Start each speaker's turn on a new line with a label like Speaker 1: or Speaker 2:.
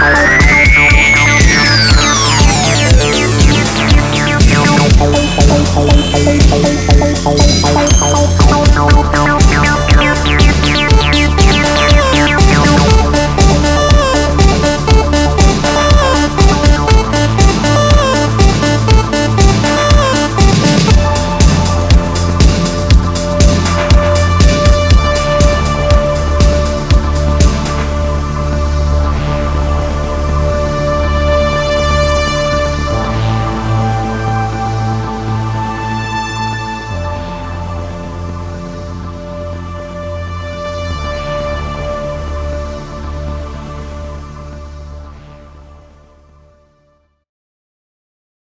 Speaker 1: Bye.